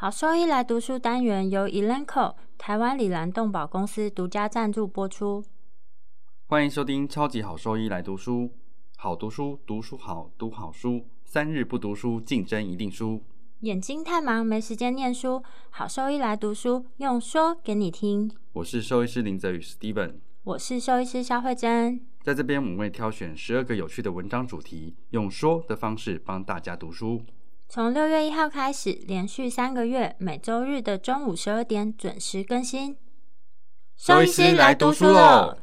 好兽医来读书单元由 Elanco 台湾里兰动保公司独家赞助播出。欢迎收听超级好兽医来读书，好读书，读书好，读好书，三日不读书，竞争一定输。眼睛太忙没时间念书，好兽医来读书，用说给你听。我是兽医师林泽宇 Steven，我是兽医师肖慧珍。在这边我们会挑选十二个有趣的文章主题，用说的方式帮大家读书。从六月一号开始，连续三个月，每周日的中午十二点准时更新。兽医师来读书喽！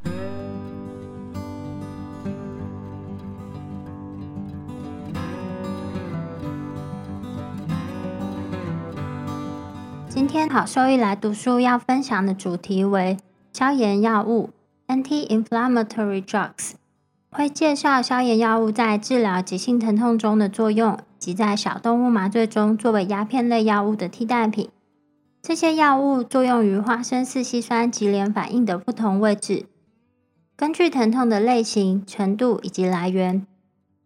今天好兽医来读书要分享的主题为消炎药物 （anti-inflammatory drugs），会介绍消炎药物在治疗急性疼痛中的作用，及在小动物麻醉中作为鸦片类药物的替代品。这些药物作用于花生四烯酸级联反应的不同位置，根据疼痛的类型、程度以及来源，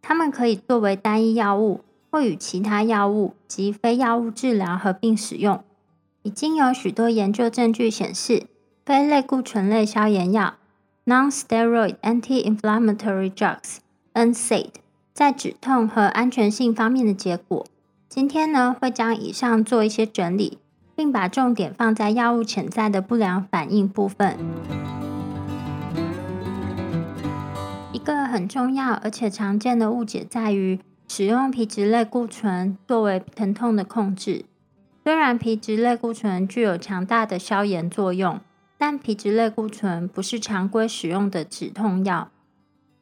它们可以作为单一药物，或与其他药物及非药物治疗合并使用。已经有许多研究证据显示，非类固醇类消炎药 （non-steroid anti-inflammatory drugs，NSAID） 在止痛和安全性方面的结果。今天呢，会将以上做一些整理，并把重点放在药物潜在的不良反应部分。一个很重要而且常见的误解在于，使用皮质类固醇作为疼痛的控制。虽然皮质类固醇具有强大的消炎作用，但皮质类固醇不是常规使用的止痛药。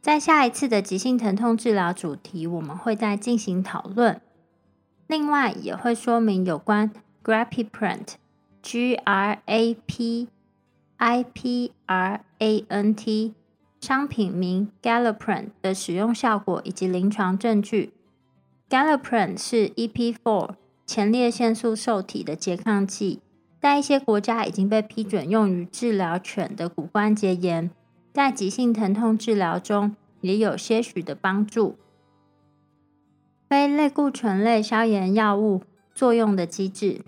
在下一次的急性疼痛治疗主题，我们会再进行讨论。另外，也会说明有关 Grapiprant（G-R-A-P-I-P-R-A-N-T） 商品名 Galliprant 的使用效果以及临床证据。Galliprant 是 EP4。前列腺素受体的拮抗剂，在一些国家已经被批准用于治疗犬的骨关节炎，在急性疼痛治疗中也有些许的帮助。非类固醇类消炎药物作用的机制，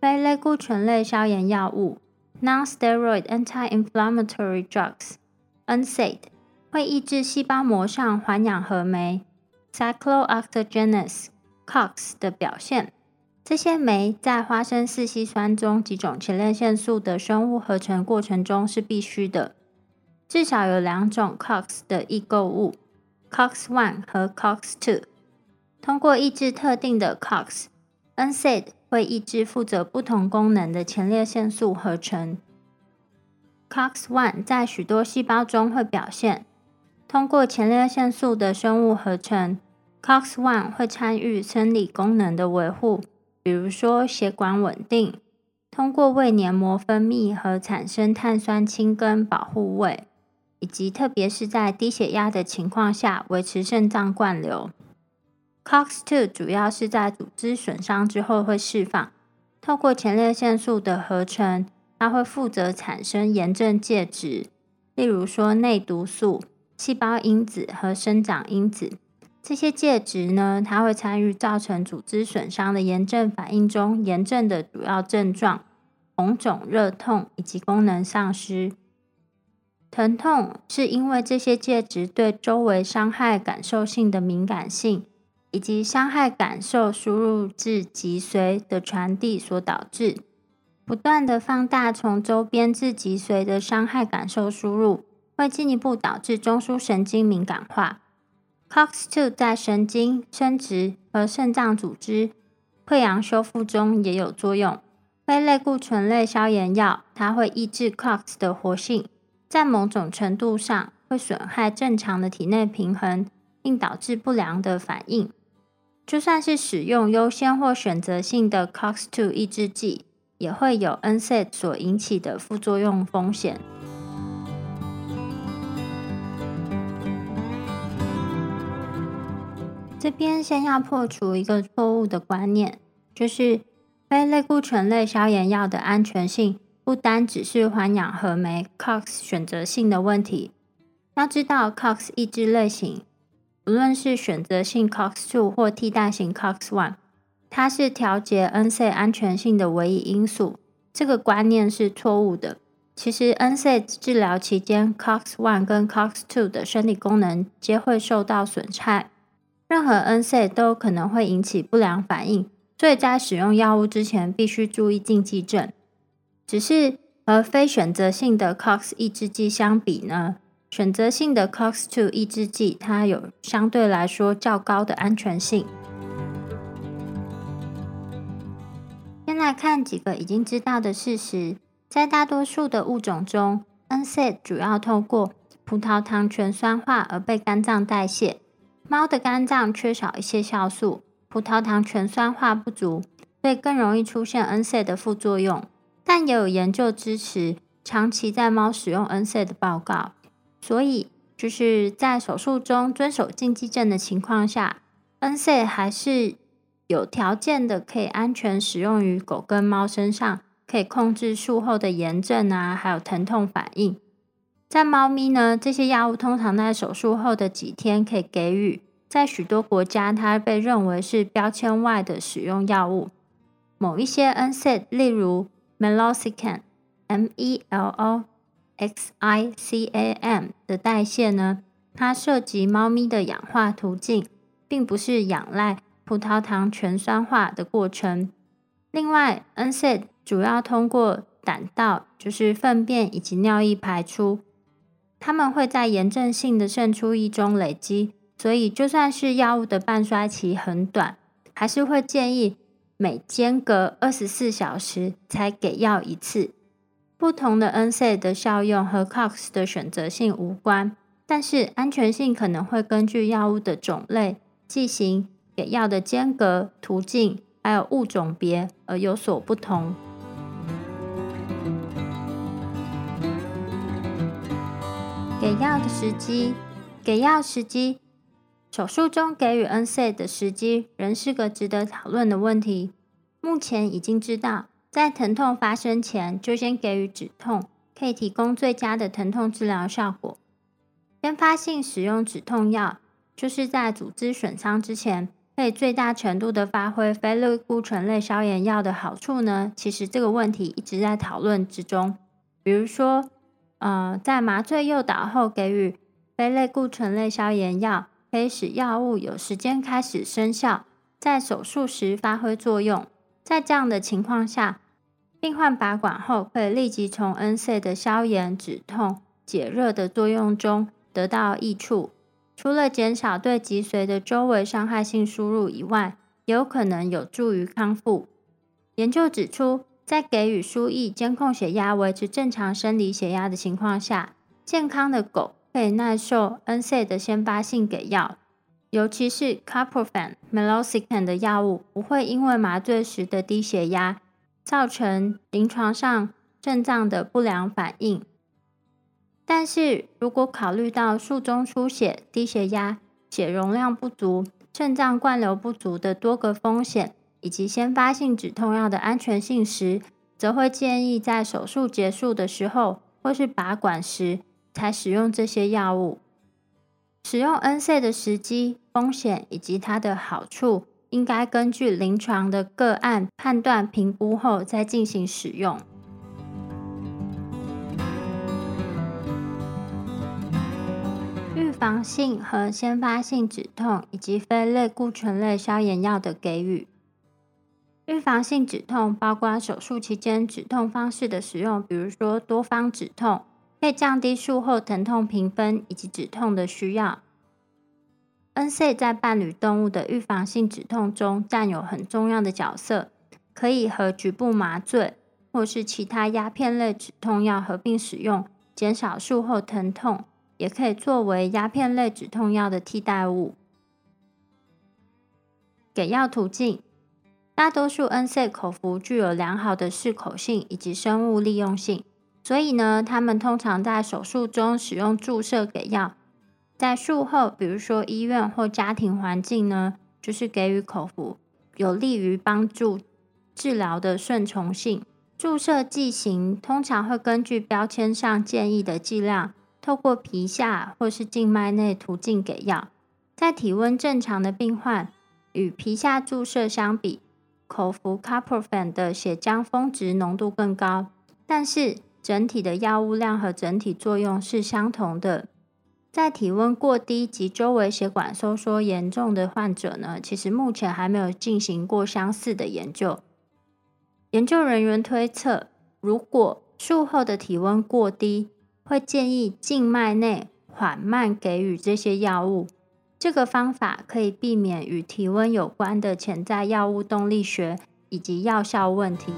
非类固醇类消炎药物 （Non-steroid anti-inflammatory drugs，NSAID） 会抑制细胞膜上环氧合酶 （cyclooxygenase）。COX 的表现，这些酶在花生四烯酸中几种前列腺素的生物合成过程中是必须的。至少有两种 COX 的异构物，COX one 和 COX two。通过抑制特定的 COX，NSAID 会抑制负责不同功能的前列腺素合成。COX one 在许多细胞中会表现，通过前列腺素的生物合成。COX one 会参与生理功能的维护，比如说血管稳定，通过胃黏膜分泌和产生碳酸氢根保护胃，以及特别是在低血压的情况下维持肾脏灌流。COX two 主要是在组织损伤之后会释放，透过前列腺素的合成，它会负责产生炎症介质，例如说内毒素、细胞因子和生长因子。这些介质呢，它会参与造成组织损伤的炎症反应中，炎症的主要症状红肿、热痛以及功能丧失。疼痛是因为这些介质对周围伤害感受性的敏感性，以及伤害感受输入至脊髓的传递所导致。不断的放大从周边至脊髓的伤害感受输入，会进一步导致中枢神经敏感化。COX-2 在神经、生殖和肾脏组织溃疡修复中也有作用。非类固醇类消炎药，它会抑制 COX 的活性，在某种程度上会损害正常的体内平衡，并导致不良的反应。就算是使用优先或选择性的 COX-2 抑制剂，也会有 NSAID 所引起的副作用风险。这边先要破除一个错误的观念，就是非类固醇类消炎药的安全性不单只是环氧合酶 COX 选择性的问题。要知道 COX 抑制类型，无论是选择性 COX two 或替代型 COX one，它是调节 NC 安全性的唯一因素。这个观念是错误的。其实 NC 治疗期间，COX-1 跟 COX-2 的生理功能皆会受到损害。任何 NSA 都可能会引起不良反应，所以在使用药物之前必须注意禁忌症。只是和非选择性的 COX 抑制剂相比呢，选择性的 COX-2 抑制剂它有相对来说较高的安全性。先来看几个已经知道的事实，在大多数的物种中，NSA 主要透过葡萄糖醛酸化而被肝脏代谢。猫的肝脏缺少一些酵素，葡萄糖醛酸化不足，所以更容易出现 NSAID 的副作用。但也有研究支持长期在猫使用 NSAID 的报告。所以就是在手术中遵守禁忌症的情况下，NSAID 还是有条件的可以安全使用于狗跟猫身上，可以控制术后的炎症啊，还有疼痛反应。在猫咪呢，这些药物通常在手术后的几天可以给予。在许多国家，它被认为是标签外的使用药物。某一些 NSAID，例如 Meloxicam（M-E-L-O-X-I-C-A-M） 的代谢呢，它涉及猫咪的氧化途径，并不是仰赖葡萄糖醛酸化的过程。另外，NSAID 主要通过胆道，就是粪便以及尿液排出。它们会在炎症性的渗出液中累积，所以就算是药物的半衰期很短，还是会建议每间隔二十四小时才给药一次。不同的 n s a 的效用和 COX 的选择性无关，但是安全性可能会根据药物的种类、剂型、给药的间隔、途径，还有物种别而有所不同。给药的时机，给药时机，手术中给予 n s a 的时机仍是个值得讨论的问题。目前已经知道，在疼痛发生前就先给予止痛，可以提供最佳的疼痛治疗效果。先发性使用止痛药，就是在组织损伤之前，可以最大程度的发挥非类固醇类消炎药的好处呢？其实这个问题一直在讨论之中，比如说。呃，在麻醉诱导后给予非类固醇类消炎药，可以使药物有时间开始生效，在手术时发挥作用。在这样的情况下，病患拔管后可以立即从 NSAID 的消炎、止痛、解热的作用中得到益处。除了减少对脊髓的周围伤害性输入以外，也有可能有助于康复。研究指出。在给予输液、监控血压、维持正常生理血压的情况下，健康的狗可以耐受 NSAID 的先发性给药，尤其是 Carprofen、Meloxicam 的药物，不会因为麻醉时的低血压造成临床上肾脏的不良反应。但是如果考虑到术中出血、低血压、血容量不足、肾脏灌流不足的多个风险，以及先发性止痛药的安全性时，则会建议在手术结束的时候或是拔管时才使用这些药物。使用 NCA 的时机、风险以及它的好处，应该根据临床的个案判断评估后再进行使用。预防性和先发性止痛以及非类固醇类消炎药的给予。预防性止痛包括手术期间止痛方式的使用，比如说多方止痛，可以降低术后疼痛评分以及止痛的需要。nca 在伴侣动物的预防性止痛中占有很重要的角色，可以和局部麻醉或是其他鸦片类止痛药合并使用，减少术后疼痛，也可以作为鸦片类止痛药的替代物。给药途径。大多数 NCA 口服具有良好的适口性以及生物利用性，所以呢，他们通常在手术中使用注射给药，在术后，比如说医院或家庭环境呢，就是给予口服，有利于帮助治疗的顺从性。注射剂型通常会根据标签上建议的剂量，透过皮下或是静脉内途径给药。在体温正常的病患与皮下注射相比，口服 Carprofen 的血浆峰值浓度更高，但是整体的药物量和整体作用是相同的。在体温过低及周围血管收缩严重的患者呢，其实目前还没有进行过相似的研究。研究人员推测，如果术后的体温过低，会建议静脉内缓慢给予这些药物。这个方法可以避免与体温有关的潜在药物动力学以及药效问题。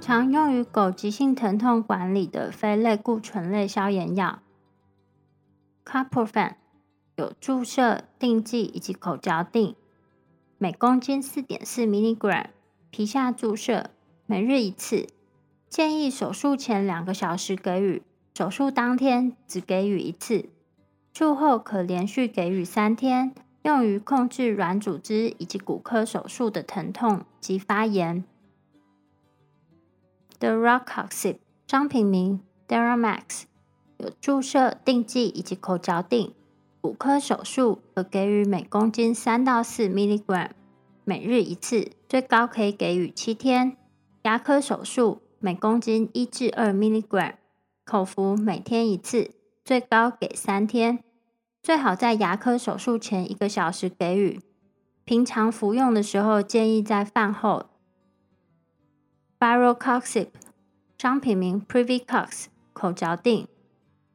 常用于狗急性疼痛管理的非类固醇类消炎药 Carprofen 有注射、定剂以及口嚼定，每公斤四点四 mg，皮下注射，每日一次，建议手术前两个小时给予。手术当天只给予一次，术后可连续给予三天，用于控制软组织以及骨科手术的疼痛及发炎。The Rockoxib 商品名 Deramax 有注射、定剂以及口嚼定，骨科手术可给予每公斤三到四 milligram，每日一次，最高可以给予七天。牙科手术每公斤一至二 milligram。口服每天一次，最高给三天，最好在牙科手术前一个小时给予。平常服用的时候，建议在饭后。b a r o c o x i b 商品名 Privicox，口嚼定，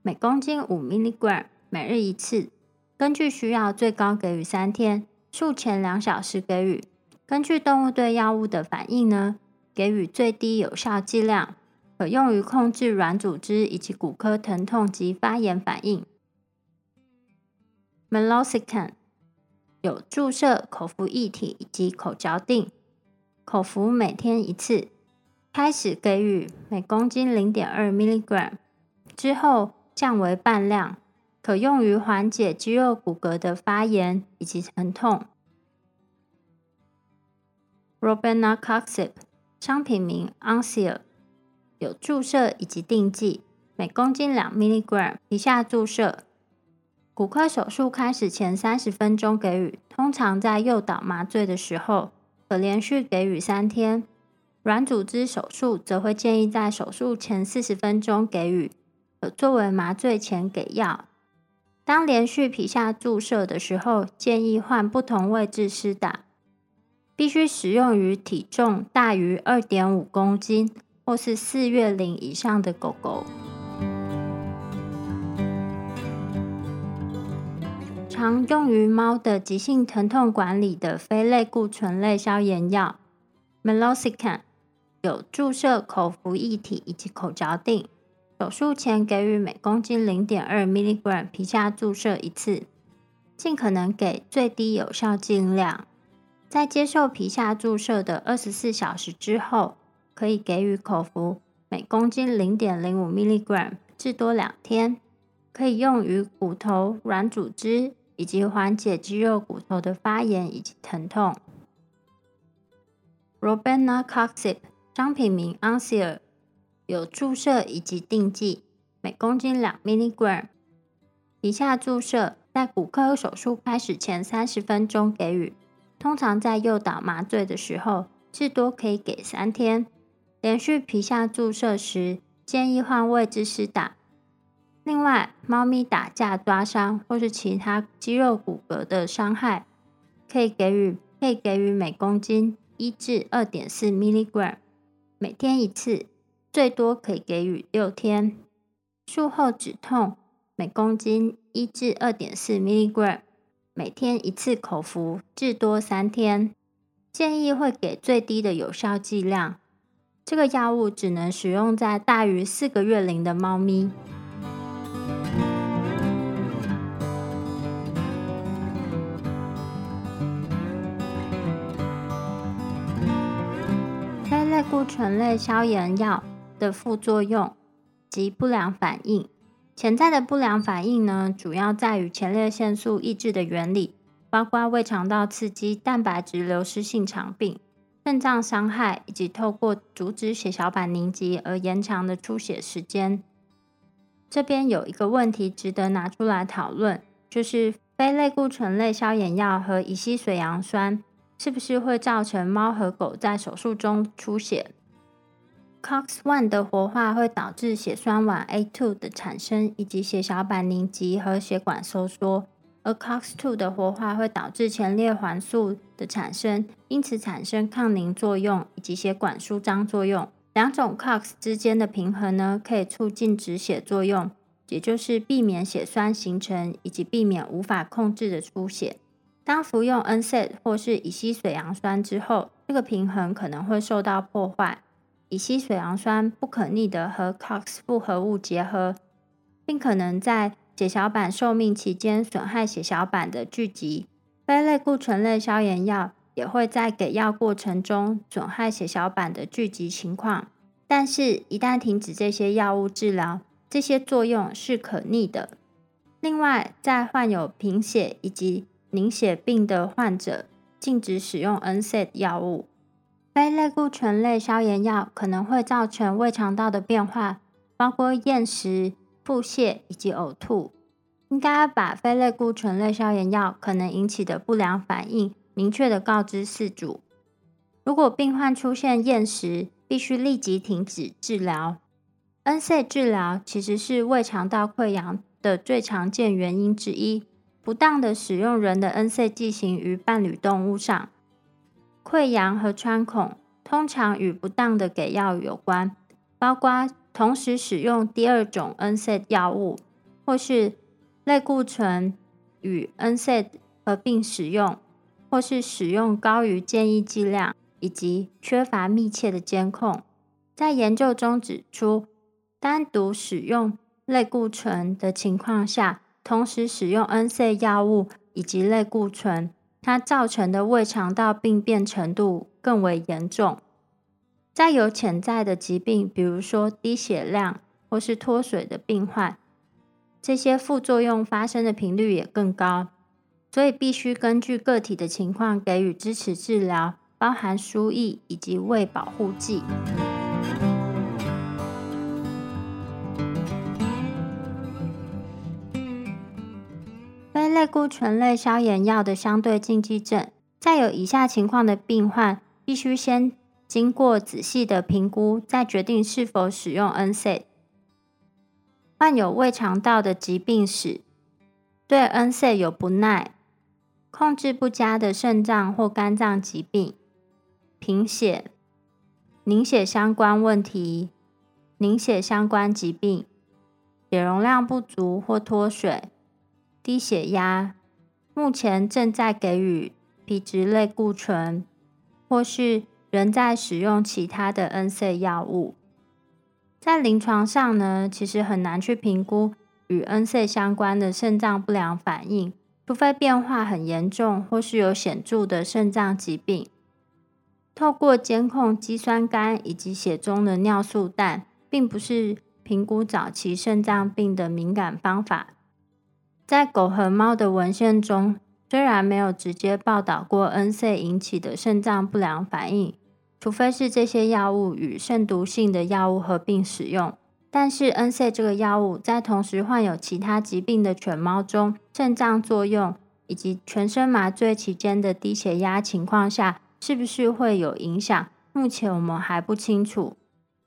每公斤五 milligram，每日一次，根据需要最高给予三天，术前两小时给予。根据动物对药物的反应呢，给予最低有效剂量。可用于控制软组织以及骨科疼痛及发炎反应。Meloxicam 有注射、口服液体以及口嚼定，口服每天一次，开始给予每公斤零点二 milligram，之后降为半量，可用于缓解肌肉骨骼的发炎以及疼痛。Robenacoxib 商品名 Ancil。有注射以及定剂，每公斤两 milligram，皮下注射。骨科手术开始前三十分钟给予，通常在诱导麻醉的时候，可连续给予三天。软组织手术则会建议在手术前四十分钟给予，可作为麻醉前给药。当连续皮下注射的时候，建议换不同位置施打，必须使用于体重大于二点五公斤。或是四月龄以上的狗狗，常用于猫的急性疼痛管理的非类固醇类消炎药 Meloxicam，有注射、口服液体以及口嚼定。手术前给予每公斤零点二 milligram 皮下注射一次，尽可能给最低有效剂量。在接受皮下注射的二十四小时之后。可以给予口服，每公斤零点零五 milligram，至多两天，可以用于骨头软组织以及缓解肌肉骨头的发炎以及疼痛。Robenacoxib 商品名 Ancil 有注射以及定剂，每公斤两 milligram。以下注射，在骨科手术开始前三十分钟给予，通常在诱导麻醉的时候，至多可以给三天。连续皮下注射时，建议换位置施打。另外，猫咪打架抓伤或是其他肌肉骨骼的伤害，可以给予可以给予每公斤一至二点四 milligram，每天一次，最多可以给予六天。术后止痛，每公斤一至二点四 milligram，每天一次口服，至多三天。建议会给最低的有效剂量。这个药物只能使用在大于四个月龄的猫咪。非类固醇类消炎药的副作用及不良反应，潜在的不良反应呢，主要在于前列腺素抑制的原理，包括胃肠道刺激、蛋白质流失性肠病。肾脏伤害以及透过阻止血小板凝集而延长的出血时间。这边有一个问题值得拿出来讨论，就是非类固醇类消炎药和乙烯水杨酸是不是会造成猫和狗在手术中出血？COX-1 的活化会导致血栓烷 A2 的产生，以及血小板凝集和血管收缩；而 COX-2 的活化会导致前列环素的产生，因此产生抗凝作用以及血管舒张作用。两种 COX 之间的平衡呢，可以促进止血作用。也就是避免血栓形成，以及避免无法控制的出血。当服用 NSAID 或是乙烯水杨酸之后，这个平衡可能会受到破坏。乙烯水杨酸不可逆的和 COX 复合物结合，并可能在血小板寿命期间损害血小板的聚集。非类固醇类消炎药也会在给药过程中损害血小板的聚集情况，但是，一旦停止这些药物治疗，这些作用是可逆的。另外，在患有贫血以及凝血病的患者，禁止使用 NSAID 药物。非类固醇类消炎药可能会造成胃肠道的变化，包括厌食、腹泻以及呕吐。应该把非类固醇类消炎药可能引起的不良反应明确的告知饲主。如果病患出现厌食，必须立即停止治疗。N C 治疗其实是胃肠道溃疡的最常见原因之一。不当的使用人的 N C 剂型于伴侣动物上，溃疡和穿孔通常与不当的给药有关，包括同时使用第二种 NSAID 药物，或是类固醇与 NSAID 合并使用，或是使用高于建议剂量，以及缺乏密切的监控。在研究中指出。单独使用类固醇的情况下，同时使用 NSAID 药物以及类固醇，它造成的胃肠道病变程度更为严重。在有潜在的疾病，比如说低血量或是脱水的病患，这些副作用发生的频率也更高。所以必须根据个体的情况给予支持治疗，包含输液以及胃保护剂。非类固醇类消炎药的相对禁忌症，在有以下情况的病患，必须先经过仔细的评估，再决定是否使用 NSAID。患有胃肠道的疾病史，对 NSAID 有不耐、控制不佳的肾脏或肝脏疾病、贫血、凝血相关问题、凝血相关疾病、血容量不足或脱水。低血压，目前正在给予皮质类固醇，或是仍在使用其他的 N-C 药物。在临床上呢，其实很难去评估与 N-C 相关的肾脏不良反应，除非变化很严重或是有显著的肾脏疾病。透过监控肌酸酐以及血中的尿素氮，并不是评估早期肾脏病的敏感方法。在狗和猫的文献中，虽然没有直接报道过 N-C 引起的肾脏不良反应，除非是这些药物与肾毒性的药物合并使用。但是 N C 这个药物在同时患有其他疾病的犬猫中，肾脏作用以及全身麻醉期间的低血压情况下，是不是会有影响？目前我们还不清楚。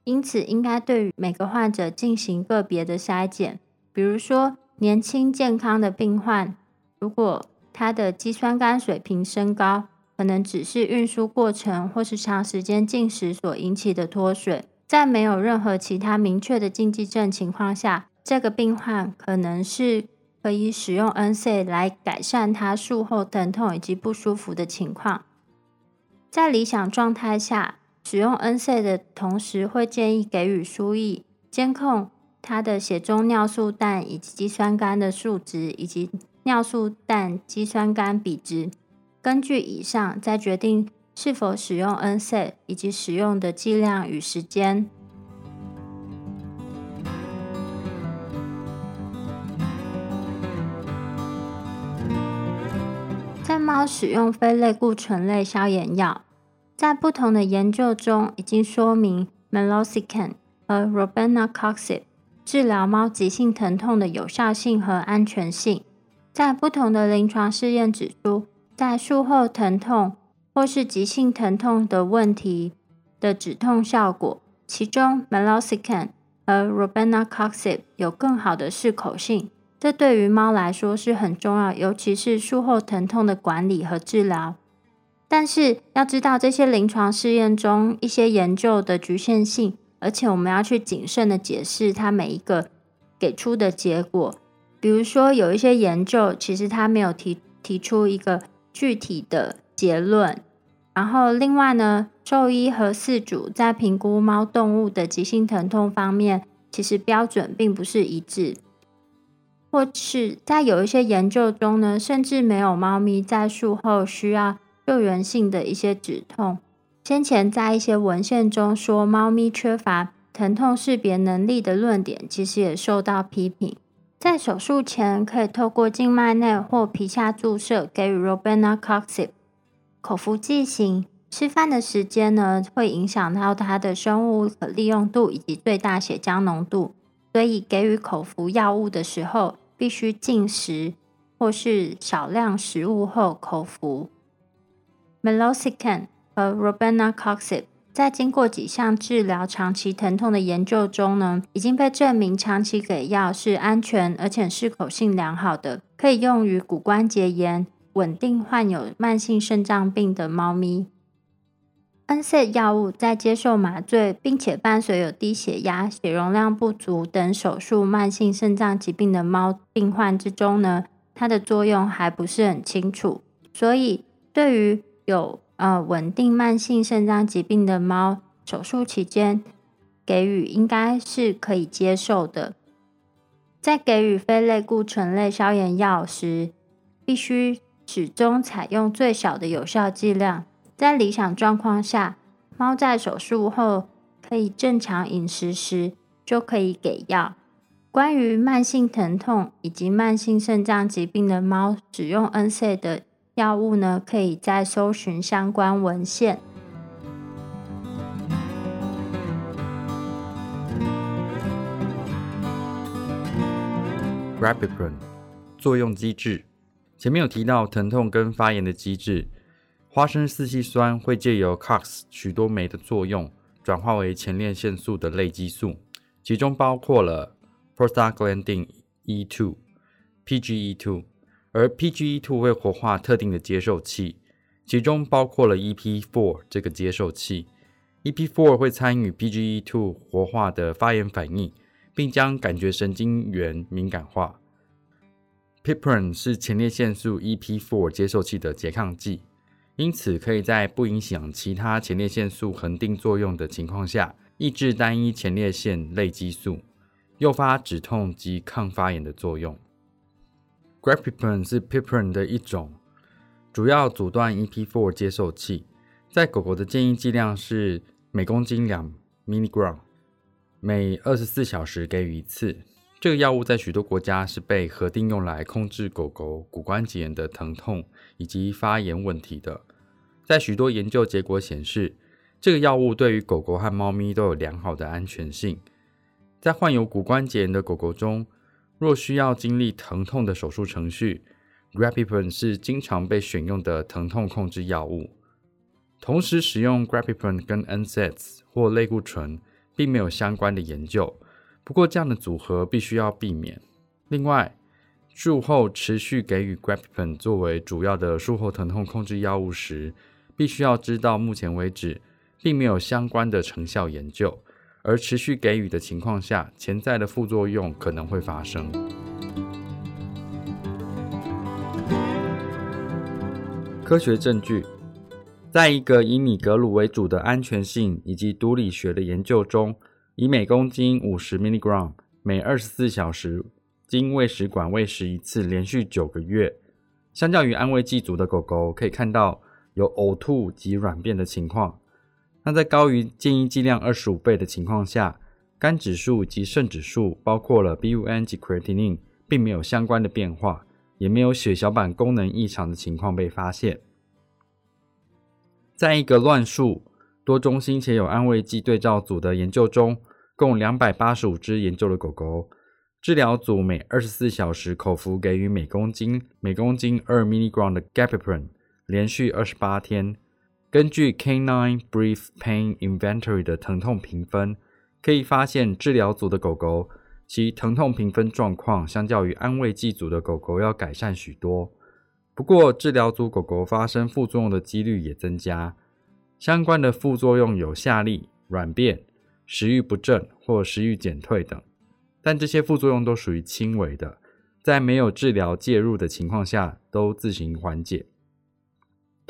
因此，应该对于每个患者进行个别的筛检，比如说。年轻健康的病患，如果他的肌酸酐水平升高，可能只是运输过程或是长时间进食所引起的脱水，在没有任何其他明确的禁忌症情况下，这个病患可能是可以使用 N-C 来改善他术后疼痛以及不舒服的情况。在理想状态下，使用 N-C 的同时，会建议给予输液监控。他的血中尿素氮以及肌酸酐的数值，以及尿素氮肌酸酐比值，根据以上再决定是否使用 NSA 以及使用的剂量与时间。在猫使用非类固醇类消炎药，在不同的研究中已经说明 Meloxicam 和 Robenacoxib。治疗猫急性疼痛的有效性和安全性。在不同的临床试验指出，在术后疼痛或是急性疼痛的问题的止痛效果，其中 Meloxicam 和 Robenacoxib 有更好的适口性。这对于猫来说是很重要，尤其是术后疼痛的管理和治疗。但是要知道这些临床试验中一些研究的局限性，而且我们要去谨慎的解释它每一个给出的结果。比如说，有一些研究其实它没有提提出一个具体的结论。然后另外呢，兽医和饲主在评估猫动物的急性疼痛方面，其实标准并不是一致。或是在有一些研究中呢，甚至没有猫咪在术后需要救援性的一些止痛。先前在一些文献中说猫咪缺乏疼痛识别能力的论点，其实也受到批评。在手术前，可以透过静脉内或皮下注射给予 Robenacoxib 口服剂型。吃饭的时间呢，会影响到它的生物可利用度以及最大血浆浓度，所以给予口服药物的时候。必须进食或是少量食物后口服。Meloxicam 和 Robenacoxib 在经过几项治疗长期疼痛的研究中呢，已经被证明长期给药是安全而且适口性良好的，可以用于骨关节炎、稳定患有慢性肾脏病的猫咪。N C 药物在接受麻醉，并且伴随有低血压、血容量不足等手术慢性肾脏疾病的猫病患之中呢，它的作用还不是很清楚。所以，对于有呃稳定慢性肾脏疾病的猫，手术期间给予应该是可以接受的。在给予非类固醇类消炎药时，必须始终采用最小的有效剂量。在理想状况下，猫在手术后可以正常饮食时，就可以给药。关于慢性疼痛以及慢性肾脏疾病的猫使用 NSA 的药物呢？可以再搜寻相关文献。r a p i p r i n 作用机制，前面有提到疼痛跟发炎的机制。花生四烯酸会借由 COX 许多酶的作用，转化为前列腺素的类激素，其中包括了 prostaglandin E2、PGE2，而 PGE2 会活化特定的接受器，其中包括了 EP4 这个接受器。EP4 会参与 PGE2 活化的发炎反应，并将感觉神经元敏感化。Piprin 是前列腺素 EP4 接受器的拮抗剂。因此，可以在不影响其他前列腺素恒定作用的情况下，抑制单一前列腺类激素，诱发止痛及抗发炎的作用。Grapipren 是 Pipren 的一种，主要阻断 EP4 接受器。在狗狗的建议剂量是每公斤两 milligram，每二十四小时给予一次。这个药物在许多国家是被核定用来控制狗狗骨关节炎的疼痛以及发炎问题的。在许多研究结果显示，这个药物对于狗狗和猫咪都有良好的安全性。在患有骨关节炎的狗狗中，若需要经历疼痛的手术程序，Grapipren 是经常被选用的疼痛控制药物。同时使用 Grapipren 跟 NSAIDs 或类固醇，并没有相关的研究。不过，这样的组合必须要避免。另外，术后持续给予 Grapipren 作为主要的术后疼痛控制药物时，必须要知道，目前为止并没有相关的成效研究，而持续给予的情况下，潜在的副作用可能会发生。科学证据，在一个以米格鲁为主的安全性以及毒理学的研究中。以每公斤五十 milligram，每二十四小时经喂食管喂食一次，连续九个月，相较于安慰剂组的狗狗，可以看到有呕吐及软便的情况。那在高于建议剂量二十五倍的情况下，肝指数及肾指数，包括了 BUN 及 creatinine，并没有相关的变化，也没有血小板功能异常的情况被发现。在一个乱数。多中心且有安慰剂对照组的研究中，共两百八十五只研究的狗狗，治疗组每二十四小时口服给予每公斤每公斤二 milligram 的 gabapentin，连续二十八天。根据 Canine Brief Pain Inventory 的疼痛评分，可以发现治疗组的狗狗其疼痛评分状况相较于安慰剂组的狗狗要改善许多。不过，治疗组狗狗发生副作用的几率也增加。相关的副作用有下痢、软便、食欲不振或食欲减退等。但这些副作用都属于轻微的，在没有治疗介入的情况下都自行缓解。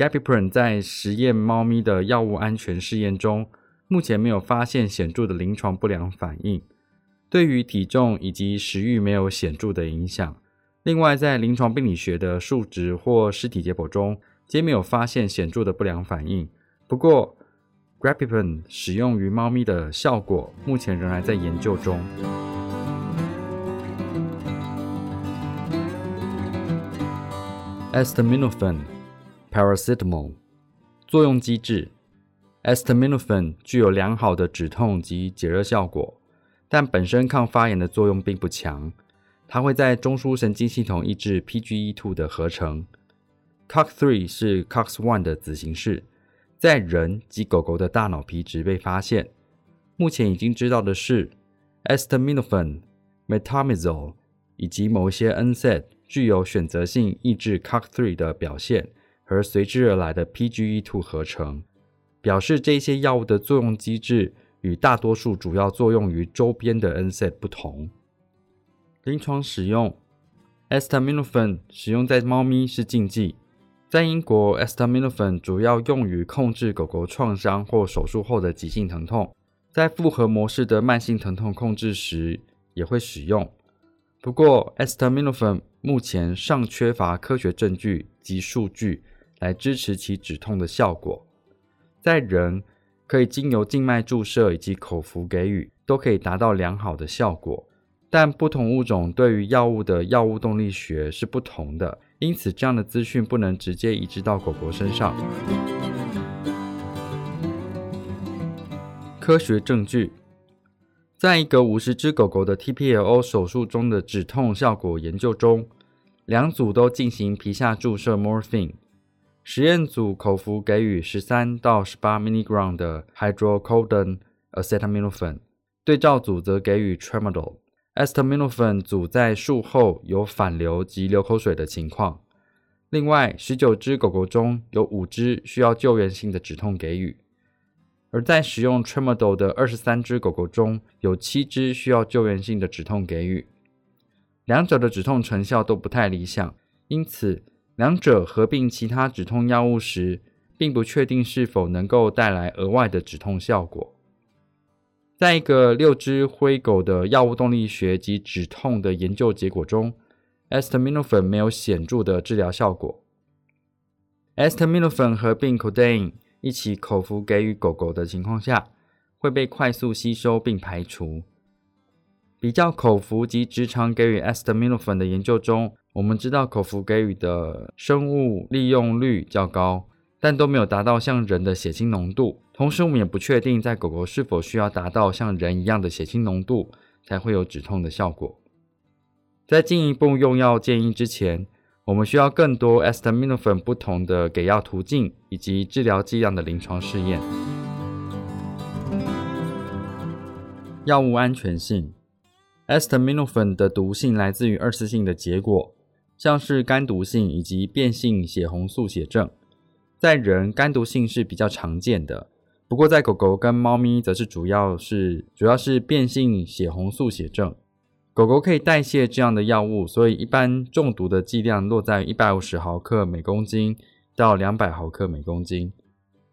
G a p i p r i n 在实验猫咪的药物安全试验中，目前没有发现显著的临床不良反应，对于体重以及食欲没有显著的影响。另外，在临床病理学的数值或尸体解剖中，皆没有发现显著的不良反应。不过 g a p i p r i n 使用于猫咪的效果目前仍然在研究中。Estaminophen Paracetamol 作用机制。Acetaminophen 具有良好的止痛及解热效果，但本身抗发炎的作用并不强。它会在中枢神经系统抑制 PGE2 的合成。COX3 是 COX1 的子形式，在人及狗狗的大脑皮质被发现。目前已经知道的是，Acetaminophen、Metamizole 以及某一些 NSAID。具有选择性抑制 COX3 的表现而随之而来的 PGE2 合成，表示这些药物的作用机制与大多数主要作用于周边的 NSAID 不同。临床使用，Estaminophen 使用在猫咪是禁忌。在英国，Estaminophen 主要用于控制狗狗创伤或手术后的急性疼痛，在复合模式的慢性疼痛控制时也会使用。不过，Estaminophen 目前尚缺乏科学证据及数据来支持其止痛的效果。在人，可以经由静脉注射以及口服给予，都可以达到良好的效果。但不同物种对于药物的药物动力学是不同的，因此这样的资讯不能直接移植到狗狗身上。科学证据。在一个五十只狗狗的 TPLO 手术中的止痛效果研究中，两组都进行皮下注射 morphine，实验组口服给予十三到十八 milligram 的 hydrocodone acetaminophen，对照组则给予 tramadol。acetaminophen 组在术后有反流及流口水的情况。另外，十九只狗狗中有五只需要救援性的止痛给予。而在使用 Tramadol 的二十三只狗狗中，有七只需要救援性的止痛给予，两者的止痛成效都不太理想，因此两者合并其他止痛药物时，并不确定是否能够带来额外的止痛效果。在一个六只灰狗的药物动力学及止痛的研究结果中，Acetaminophen 没有显著的治疗效果。Acetaminophen 合并 Codeine。一起口服给予狗狗的情况下，会被快速吸收并排除。比较口服及直肠给予 acetaminophen 的研究中，我们知道口服给予的生物利用率较高，但都没有达到像人的血清浓度。同时，我们也不确定在狗狗是否需要达到像人一样的血清浓度才会有止痛的效果。在进一步用药建议之前。我们需要更多 acetaminophen 不同的给药途径以及治疗剂量的临床试验。药物安全性，acetaminophen 的毒性来自于二次性的结果，像是肝毒性以及变性血红素血症。在人，肝毒性是比较常见的，不过在狗狗跟猫咪则是主要是主要是变性血红素血症。狗狗可以代谢这样的药物，所以一般中毒的剂量落在一百五十毫克每公斤到两百毫克每公斤。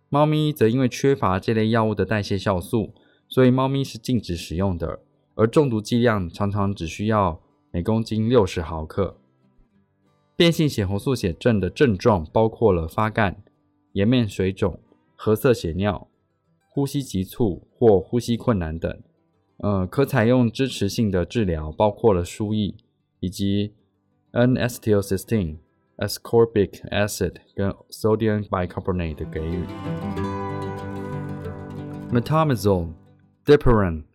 猫咪则因为缺乏这类药物的代谢酵素，所以猫咪是禁止使用的。而中毒剂量常常只需要每公斤六十毫克。变性血红素血症的症状包括了发干、颜面水肿、褐色血尿、呼吸急促或呼吸困难等。呃，可采用支持性的治疗，包括了输液以及 N-acetylcysteine、ascorbic acid 跟 sodium bicarbonate 的给予。Metamizole、Dipiron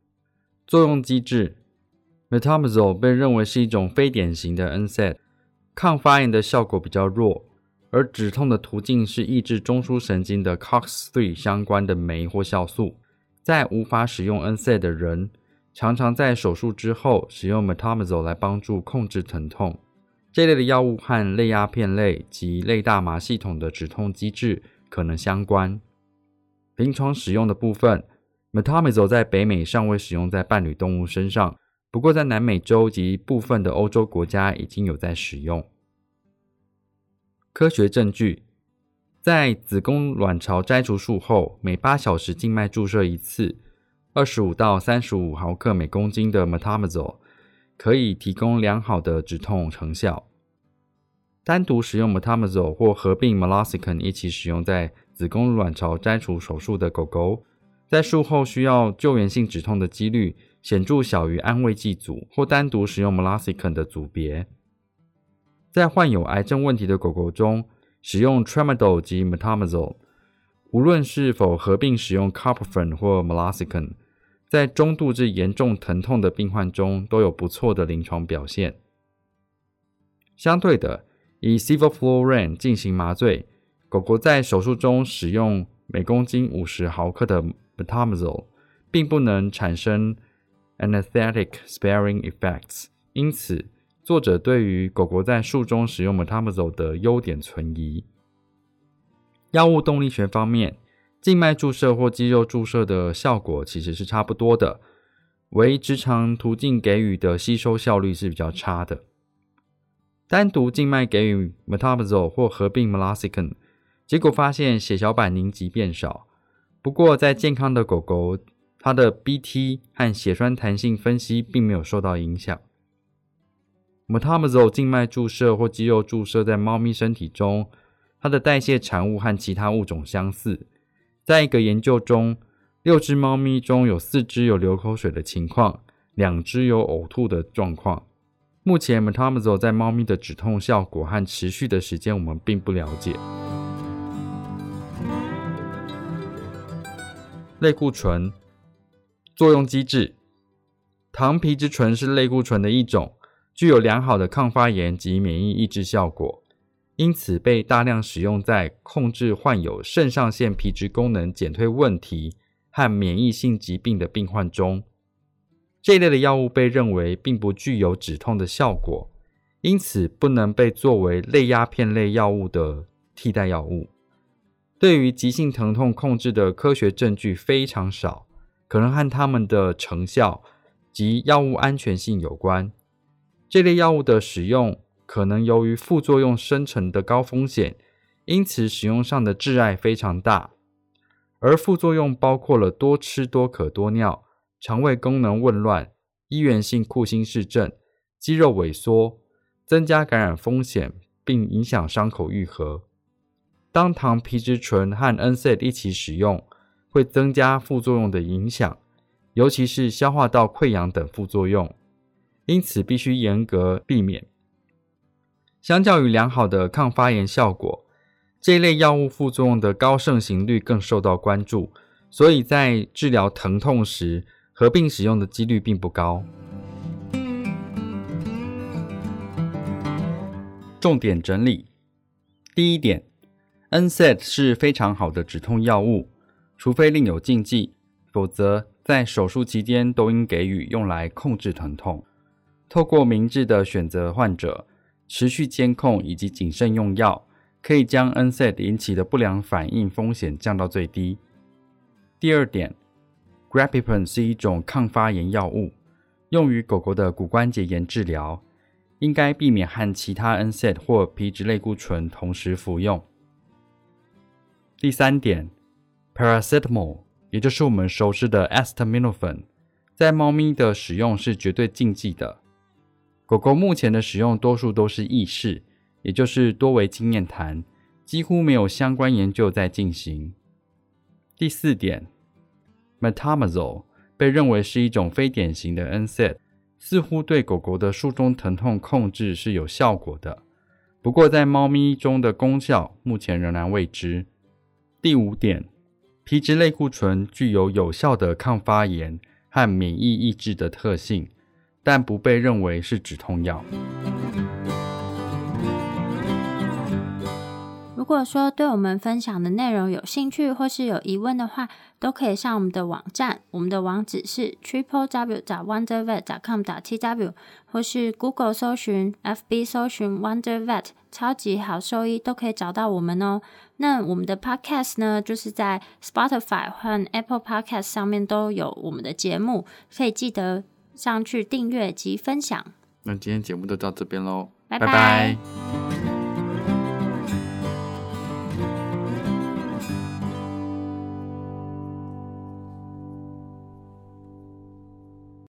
作用机制 metamizole 被认为是一种非典型的 NSAID，抗发炎的效果比较弱，而止痛的途径是抑制中枢神经的 COX-3 相关的酶或酵素。在无法使用 NSAID 的人，常常在手术之后使用 metamizole 来帮助控制疼痛。这类的药物和类鸦片类及类大麻系统的止痛机制可能相关。临床使用的部分，metamizole 在北美尚未使用在伴侣动物身上，不过在南美洲及部分的欧洲国家已经有在使用。科学证据。在子宫卵巢摘除术后，每八小时静脉注射一次，二十五到三十五毫克每公斤的 metamizole 可以提供良好的止痛成效。单独使用 metamizole 或合并 meloxicam 一起使用在子宫卵巢摘除手术的狗狗，在术后需要救援性止痛的几率显著小于安慰剂组或单独使用 meloxicam 的组别。在患有癌症问题的狗狗中，使用 tramadol 及 metamizole，无论是否合并使用 carprofen 或 meloxicam，在中度至严重疼痛的病患中都有不错的临床表现。相对的，以 sevoflurane 进行麻醉，狗狗在手术中使用每公斤五十毫克的 metamizole，并不能产生 anesthetic sparing effects，因此。作者对于狗狗在术中使用 metamizole 的优点存疑。药物动力学方面，静脉注射或肌肉注射的效果其实是差不多的，唯直肠途径给予的吸收效率是比较差的。单独静脉给予 metamizole 或合并 meloxicam，结果发现血小板凝集变少。不过在健康的狗狗，它的 BT 和血栓弹性分析并没有受到影响。metamizole 静脉注射或肌肉注射在猫咪身体中，它的代谢产物和其他物种相似。在一个研究中，六只猫咪中有四只有流口水的情况，两只有呕吐的状况。目前 metamizole 在猫咪的止痛效果和持续的时间，我们并不了解。类固醇作用机制，糖皮质醇是类固醇的一种。具有良好的抗发炎及免疫抑制效果，因此被大量使用在控制患有肾上腺皮质功能减退问题和免疫性疾病的病患中。这类的药物被认为并不具有止痛的效果，因此不能被作为类鸦片类药物的替代药物。对于急性疼痛控制的科学证据非常少，可能和它们的成效及药物安全性有关。这类药物的使用可能由于副作用生成的高风险，因此使用上的挚爱非常大。而副作用包括了多吃多渴多尿、肠胃功能紊乱、医源性库欣氏症、肌肉萎缩、增加感染风险，并影响伤口愈合。当糖皮质醇和 NSAID 一起使用，会增加副作用的影响，尤其是消化道溃疡等副作用。因此，必须严格避免。相较于良好的抗发炎效果，这一类药物副作用的高盛行率更受到关注，所以在治疗疼痛时合并使用的几率并不高。重点整理：第一点，NSAID 是非常好的止痛药物，除非另有禁忌，否则在手术期间都应给予用来控制疼痛。透过明智的选择患者、持续监控以及谨慎用药，可以将 NSAID 引起的不良反应风险降到最低。第二点 g r a p i p e n 是一种抗发炎药物，用于狗狗的骨关节炎治疗，应该避免和其他 NSAID 或皮质类固醇同时服用。第三点，Paracetamol，也就是我们熟知的 Acetaminophen，在猫咪的使用是绝对禁忌的。狗狗目前的使用多数都是意识，也就是多为经验谈，几乎没有相关研究在进行。第四点，metamizole 被认为是一种非典型的 NSAID，似乎对狗狗的术中疼痛控制是有效果的，不过在猫咪中的功效目前仍然未知。第五点，皮质类固醇具有有效的抗发炎和免疫抑制的特性。但不被认为是止痛药。如果说对我们分享的内容有兴趣或是有疑问的话，都可以上我们的网站，我们的网址是 triple w 打 wonder vet 打 com 打 t w，或是 Google 搜寻、FB 搜寻 Wonder Vet 超级好兽医，都可以找到我们哦。那我们的 Podcast 呢，就是在 Spotify 和 Apple Podcast 上面都有我们的节目，可以记得上去订阅及分享。那今天节目就到这边喽，拜拜拜